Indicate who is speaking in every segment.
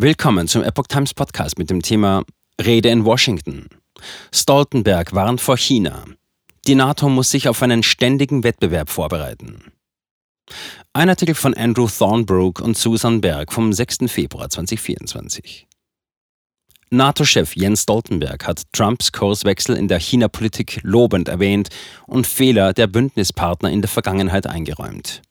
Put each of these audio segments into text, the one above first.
Speaker 1: Willkommen zum Epoch Times Podcast mit dem Thema Rede in Washington. Stoltenberg warnt vor China. Die NATO muss sich auf einen ständigen Wettbewerb vorbereiten. Ein Artikel von Andrew Thornbrook und Susan Berg vom 6. Februar 2024. NATO-Chef Jens Stoltenberg hat Trumps Kurswechsel in der China-Politik lobend erwähnt und Fehler der Bündnispartner in der Vergangenheit eingeräumt.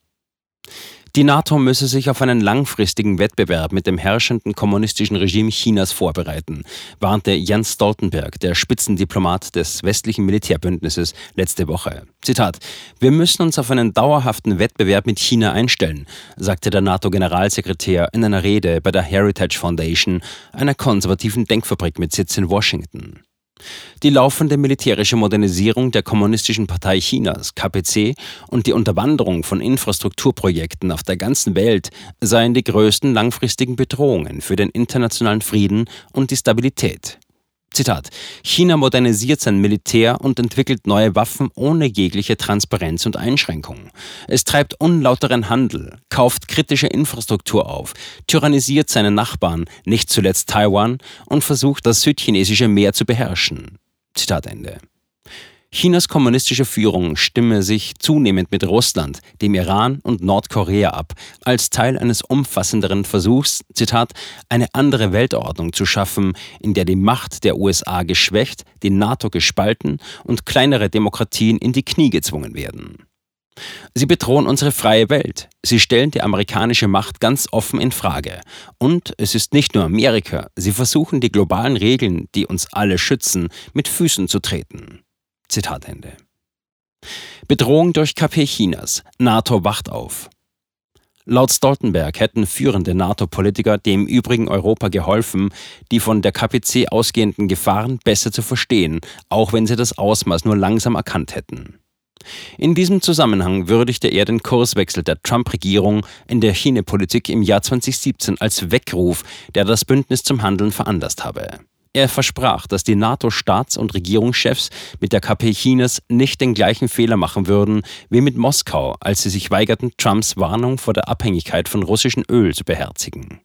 Speaker 1: Die NATO müsse sich auf einen langfristigen Wettbewerb mit dem herrschenden kommunistischen Regime Chinas vorbereiten, warnte Jens Stoltenberg, der Spitzendiplomat des westlichen Militärbündnisses, letzte Woche. Zitat: Wir müssen uns auf einen dauerhaften Wettbewerb mit China einstellen, sagte der NATO-Generalsekretär in einer Rede bei der Heritage Foundation, einer konservativen Denkfabrik mit Sitz in Washington. Die laufende militärische Modernisierung der Kommunistischen Partei Chinas, KPC, und die Unterwanderung von Infrastrukturprojekten auf der ganzen Welt seien die größten langfristigen Bedrohungen für den internationalen Frieden und die Stabilität. Zitat: China modernisiert sein Militär und entwickelt neue Waffen ohne jegliche Transparenz und Einschränkung. Es treibt unlauteren Handel, kauft kritische Infrastruktur auf, tyrannisiert seine Nachbarn, nicht zuletzt Taiwan, und versucht, das südchinesische Meer zu beherrschen. Zitat Ende. Chinas kommunistische Führung stimme sich zunehmend mit Russland, dem Iran und Nordkorea ab, als Teil eines umfassenderen Versuchs, Zitat, eine andere Weltordnung zu schaffen, in der die Macht der USA geschwächt, die NATO gespalten und kleinere Demokratien in die Knie gezwungen werden. Sie bedrohen unsere freie Welt. Sie stellen die amerikanische Macht ganz offen in Frage. Und es ist nicht nur Amerika, sie versuchen die globalen Regeln, die uns alle schützen, mit Füßen zu treten. Zitat Ende. Bedrohung durch KP Chinas. NATO wacht auf. Laut Stoltenberg hätten führende NATO-Politiker dem übrigen Europa geholfen, die von der KPC ausgehenden Gefahren besser zu verstehen, auch wenn sie das Ausmaß nur langsam erkannt hätten. In diesem Zusammenhang würdigte er den Kurswechsel der Trump-Regierung in der China-Politik im Jahr 2017 als Weckruf, der das Bündnis zum Handeln veranlasst habe. Er versprach, dass die NATO-Staats- und Regierungschefs mit der KP Chinas nicht den gleichen Fehler machen würden wie mit Moskau, als sie sich weigerten, Trumps Warnung vor der Abhängigkeit von russischem Öl zu beherzigen.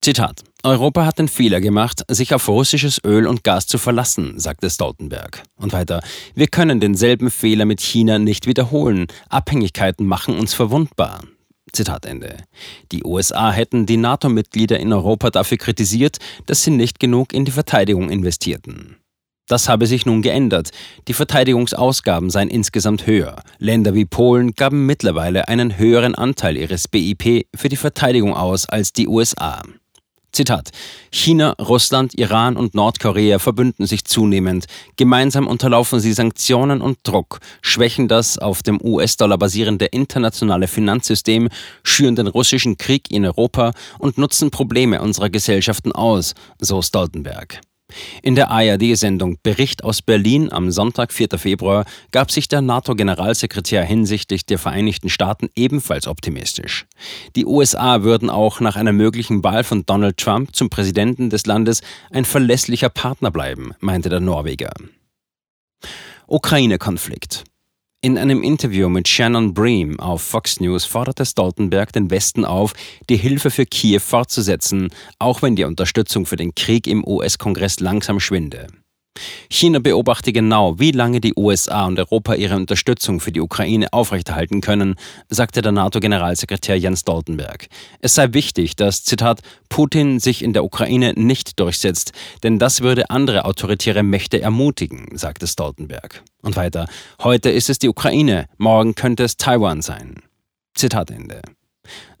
Speaker 1: Zitat: Europa hat den Fehler gemacht, sich auf russisches Öl und Gas zu verlassen, sagte Stoltenberg. Und weiter: Wir können denselben Fehler mit China nicht wiederholen. Abhängigkeiten machen uns verwundbar. Zitat Ende. Die USA hätten die NATO-Mitglieder in Europa dafür kritisiert, dass sie nicht genug in die Verteidigung investierten. Das habe sich nun geändert. Die Verteidigungsausgaben seien insgesamt höher. Länder wie Polen gaben mittlerweile einen höheren Anteil ihres BIP für die Verteidigung aus als die USA. Zitat: China, Russland, Iran und Nordkorea verbünden sich zunehmend. Gemeinsam unterlaufen sie Sanktionen und Druck, schwächen das auf dem US-Dollar basierende internationale Finanzsystem, schüren den russischen Krieg in Europa und nutzen Probleme unserer Gesellschaften aus, so Stoltenberg. In der ARD-Sendung Bericht aus Berlin am Sonntag, 4. Februar, gab sich der NATO-Generalsekretär hinsichtlich der Vereinigten Staaten ebenfalls optimistisch. Die USA würden auch nach einer möglichen Wahl von Donald Trump zum Präsidenten des Landes ein verlässlicher Partner bleiben, meinte der Norweger. Ukraine-Konflikt. In einem Interview mit Shannon Bream auf Fox News forderte Stoltenberg den Westen auf, die Hilfe für Kiew fortzusetzen, auch wenn die Unterstützung für den Krieg im US-Kongress langsam schwinde. China beobachte genau, wie lange die USA und Europa ihre Unterstützung für die Ukraine aufrechterhalten können, sagte der NATO-Generalsekretär Jens Stoltenberg. Es sei wichtig, dass, Zitat, Putin sich in der Ukraine nicht durchsetzt, denn das würde andere autoritäre Mächte ermutigen, sagte Stoltenberg. Und weiter, heute ist es die Ukraine, morgen könnte es Taiwan sein. Zitat Ende.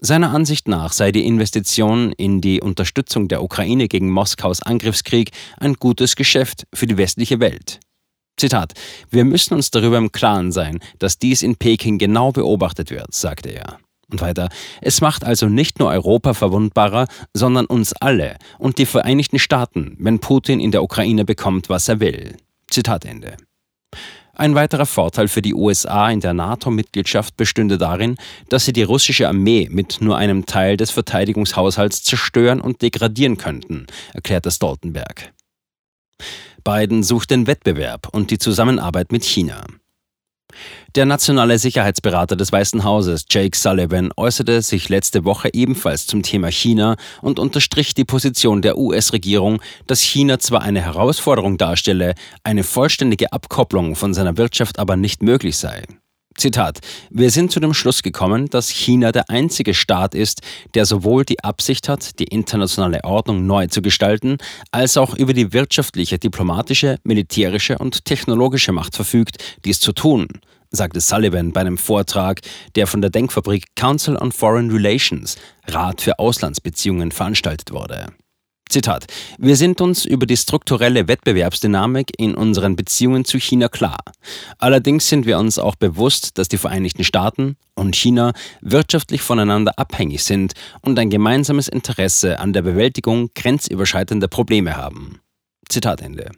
Speaker 1: Seiner Ansicht nach sei die Investition in die Unterstützung der Ukraine gegen Moskaus Angriffskrieg ein gutes Geschäft für die westliche Welt. Zitat: Wir müssen uns darüber im Klaren sein, dass dies in Peking genau beobachtet wird, sagte er. Und weiter, es macht also nicht nur Europa verwundbarer, sondern uns alle und die Vereinigten Staaten, wenn Putin in der Ukraine bekommt, was er will. Zitat Ende. Ein weiterer Vorteil für die USA in der NATO-Mitgliedschaft bestünde darin, dass sie die russische Armee mit nur einem Teil des Verteidigungshaushalts zerstören und degradieren könnten, erklärte Stoltenberg. Biden sucht den Wettbewerb und die Zusammenarbeit mit China. Der nationale Sicherheitsberater des Weißen Hauses, Jake Sullivan, äußerte sich letzte Woche ebenfalls zum Thema China und unterstrich die Position der US-Regierung, dass China zwar eine Herausforderung darstelle, eine vollständige Abkopplung von seiner Wirtschaft aber nicht möglich sei. Zitat, wir sind zu dem Schluss gekommen, dass China der einzige Staat ist, der sowohl die Absicht hat, die internationale Ordnung neu zu gestalten, als auch über die wirtschaftliche, diplomatische, militärische und technologische Macht verfügt, dies zu tun, sagte Sullivan bei einem Vortrag, der von der Denkfabrik Council on Foreign Relations, Rat für Auslandsbeziehungen, veranstaltet wurde. Zitat. Wir sind uns über die strukturelle Wettbewerbsdynamik in unseren Beziehungen zu China klar. Allerdings sind wir uns auch bewusst, dass die Vereinigten Staaten und China wirtschaftlich voneinander abhängig sind und ein gemeinsames Interesse an der Bewältigung grenzüberschreitender Probleme haben. Zitat Ende.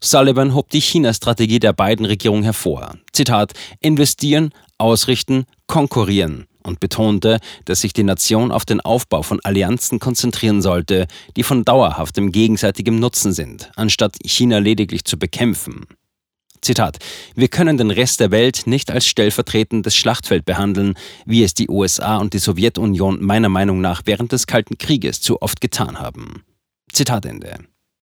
Speaker 1: Sullivan hob die China-Strategie der beiden Regierungen hervor. Zitat, investieren, ausrichten, konkurrieren und betonte, dass sich die Nation auf den Aufbau von Allianzen konzentrieren sollte, die von dauerhaftem gegenseitigem Nutzen sind, anstatt China lediglich zu bekämpfen. Zitat: Wir können den Rest der Welt nicht als stellvertretendes Schlachtfeld behandeln, wie es die USA und die Sowjetunion meiner Meinung nach während des Kalten Krieges zu oft getan haben. Zitat Ende.